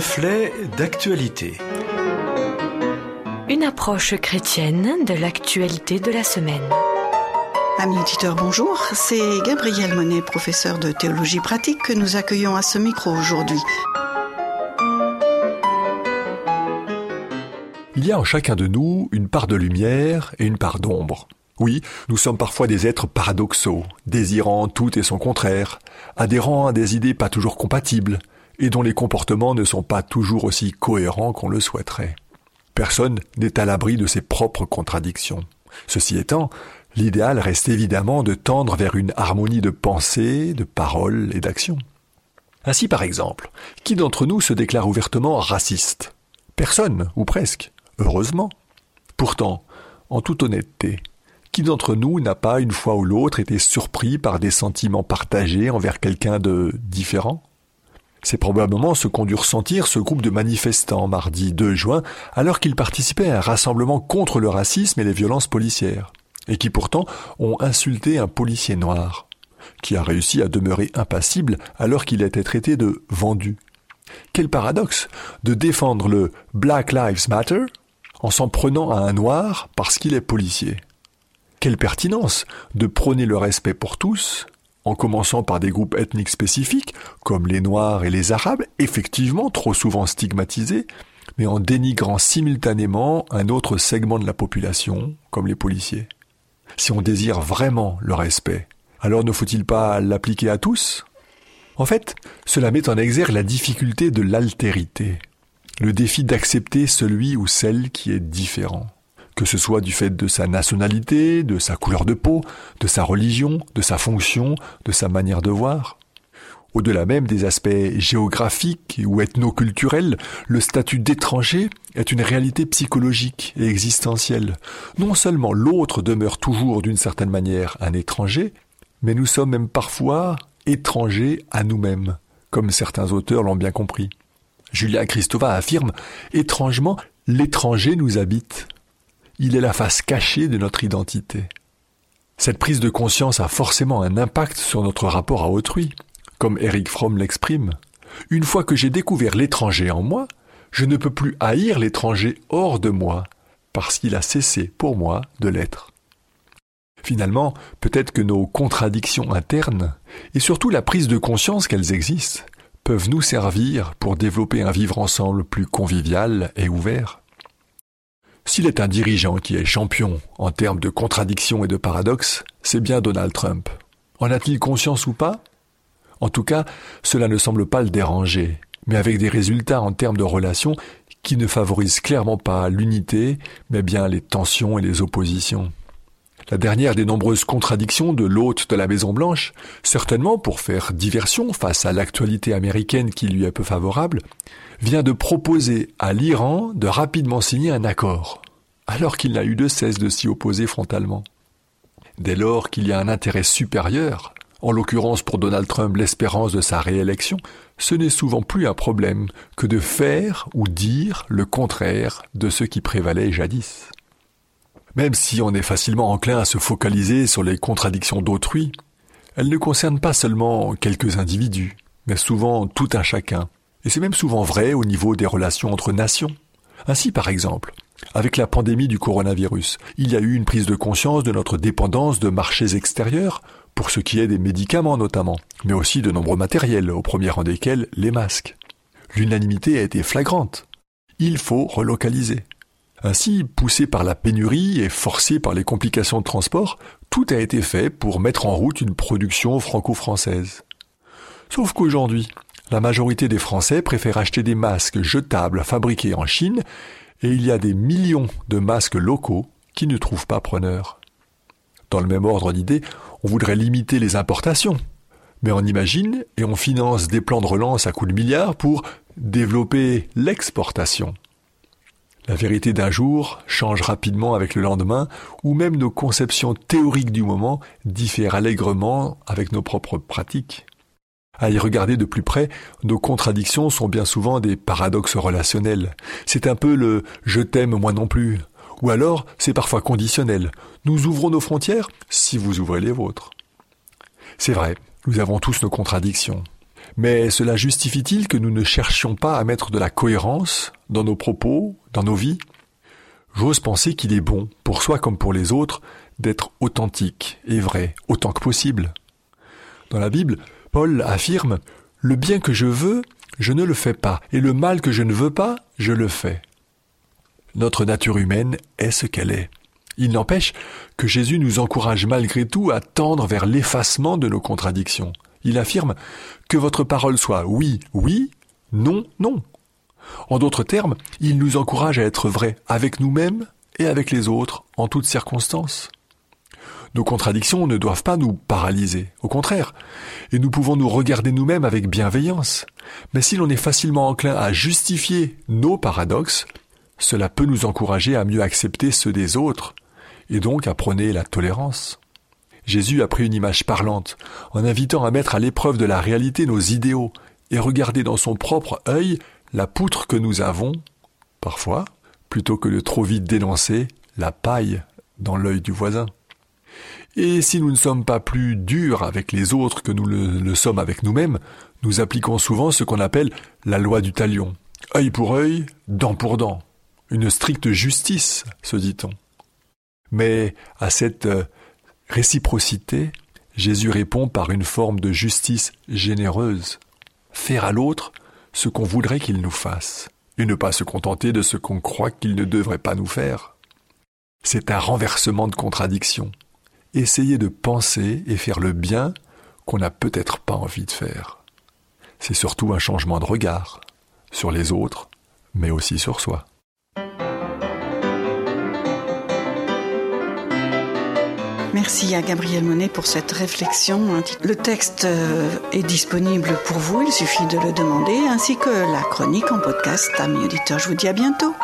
Reflet d'actualité. Une approche chrétienne de l'actualité de la semaine. Amis auditeurs, bonjour. C'est Gabriel Monet, professeur de théologie pratique, que nous accueillons à ce micro aujourd'hui. Il y a en chacun de nous une part de lumière et une part d'ombre. Oui, nous sommes parfois des êtres paradoxaux, désirant tout et son contraire, adhérant à des idées pas toujours compatibles, et dont les comportements ne sont pas toujours aussi cohérents qu'on le souhaiterait. Personne n'est à l'abri de ses propres contradictions. Ceci étant, l'idéal reste évidemment de tendre vers une harmonie de pensée, de paroles et d'actions. Ainsi par exemple, qui d'entre nous se déclare ouvertement raciste? Personne, ou presque, heureusement. Pourtant, en toute honnêteté, qui d'entre nous n'a pas, une fois ou l'autre, été surpris par des sentiments partagés envers quelqu'un de différent? C'est probablement ce qu'ont dû ressentir ce groupe de manifestants mardi 2 juin, alors qu'ils participaient à un rassemblement contre le racisme et les violences policières, et qui pourtant ont insulté un policier noir, qui a réussi à demeurer impassible alors qu'il était traité de vendu. Quel paradoxe de défendre le Black Lives Matter en s'en prenant à un noir parce qu'il est policier. Quelle pertinence de prôner le respect pour tous, en commençant par des groupes ethniques spécifiques, comme les Noirs et les Arabes, effectivement trop souvent stigmatisés, mais en dénigrant simultanément un autre segment de la population, comme les policiers. Si on désire vraiment le respect, alors ne faut-il pas l'appliquer à tous? En fait, cela met en exergue la difficulté de l'altérité, le défi d'accepter celui ou celle qui est différent que ce soit du fait de sa nationalité, de sa couleur de peau, de sa religion, de sa fonction, de sa manière de voir. Au-delà même des aspects géographiques ou ethnoculturels, le statut d'étranger est une réalité psychologique et existentielle. Non seulement l'autre demeure toujours d'une certaine manière un étranger, mais nous sommes même parfois étrangers à nous-mêmes, comme certains auteurs l'ont bien compris. Julia Christova affirme Étrangement, l'étranger nous habite. Il est la face cachée de notre identité. Cette prise de conscience a forcément un impact sur notre rapport à autrui, comme Eric Fromm l'exprime. Une fois que j'ai découvert l'étranger en moi, je ne peux plus haïr l'étranger hors de moi, parce qu'il a cessé pour moi de l'être. Finalement, peut-être que nos contradictions internes, et surtout la prise de conscience qu'elles existent, peuvent nous servir pour développer un vivre ensemble plus convivial et ouvert. S'il est un dirigeant qui est champion en termes de contradictions et de paradoxes, c'est bien Donald Trump. En a-t-il conscience ou pas? En tout cas, cela ne semble pas le déranger, mais avec des résultats en termes de relations qui ne favorisent clairement pas l'unité, mais bien les tensions et les oppositions. La dernière des nombreuses contradictions de l'hôte de la Maison Blanche, certainement pour faire diversion face à l'actualité américaine qui lui est peu favorable, vient de proposer à l'Iran de rapidement signer un accord, alors qu'il n'a eu de cesse de s'y opposer frontalement. Dès lors qu'il y a un intérêt supérieur, en l'occurrence pour Donald Trump l'espérance de sa réélection, ce n'est souvent plus un problème que de faire ou dire le contraire de ce qui prévalait jadis. Même si on est facilement enclin à se focaliser sur les contradictions d'autrui, elles ne concernent pas seulement quelques individus, mais souvent tout un chacun, et c'est même souvent vrai au niveau des relations entre nations. Ainsi, par exemple, avec la pandémie du coronavirus, il y a eu une prise de conscience de notre dépendance de marchés extérieurs, pour ce qui est des médicaments notamment, mais aussi de nombreux matériels, au premier rang desquels les masques. L'unanimité a été flagrante. Il faut relocaliser. Ainsi, poussé par la pénurie et forcé par les complications de transport, tout a été fait pour mettre en route une production franco-française. Sauf qu'aujourd'hui, la majorité des Français préfèrent acheter des masques jetables fabriqués en Chine et il y a des millions de masques locaux qui ne trouvent pas preneur. Dans le même ordre d'idées, on voudrait limiter les importations. Mais on imagine et on finance des plans de relance à coups de milliards pour développer l'exportation. La vérité d'un jour change rapidement avec le lendemain, ou même nos conceptions théoriques du moment diffèrent allègrement avec nos propres pratiques. À y regarder de plus près, nos contradictions sont bien souvent des paradoxes relationnels. C'est un peu le je t'aime moi non plus. Ou alors, c'est parfois conditionnel. Nous ouvrons nos frontières si vous ouvrez les vôtres. C'est vrai, nous avons tous nos contradictions. Mais cela justifie-t-il que nous ne cherchions pas à mettre de la cohérence dans nos propos, dans nos vies? J'ose penser qu'il est bon, pour soi comme pour les autres, d'être authentique et vrai autant que possible. Dans la Bible, Paul affirme Le bien que je veux, je ne le fais pas, et le mal que je ne veux pas, je le fais. Notre nature humaine est ce qu'elle est. Il n'empêche que Jésus nous encourage malgré tout à tendre vers l'effacement de nos contradictions. Il affirme que votre parole soit oui, oui, non, non. En d'autres termes, il nous encourage à être vrais avec nous-mêmes et avec les autres en toutes circonstances. Nos contradictions ne doivent pas nous paralyser, au contraire, et nous pouvons nous regarder nous-mêmes avec bienveillance. Mais si l'on est facilement enclin à justifier nos paradoxes, cela peut nous encourager à mieux accepter ceux des autres, et donc à prôner la tolérance. Jésus a pris une image parlante, en invitant à mettre à l'épreuve de la réalité nos idéaux, et regarder dans son propre œil la poutre que nous avons, parfois, plutôt que de trop vite dénoncer la paille dans l'œil du voisin. Et si nous ne sommes pas plus durs avec les autres que nous le, sommes avec nous-mêmes, nous appliquons souvent ce qu'on appelle la loi du talion. œil pour œil, dent pour dent. Une stricte justice, se dit-on. Mais à cette euh, réciprocité, Jésus répond par une forme de justice généreuse. Faire à l'autre ce qu'on voudrait qu'il nous fasse, et ne pas se contenter de ce qu'on croit qu'il ne devrait pas nous faire. C'est un renversement de contradiction. Essayer de penser et faire le bien qu'on n'a peut-être pas envie de faire. C'est surtout un changement de regard sur les autres, mais aussi sur soi. Merci à Gabriel Monet pour cette réflexion. Le texte euh, est disponible pour vous, il suffit de le demander, ainsi que la chronique en podcast. Amis auditeurs, je vous dis à bientôt.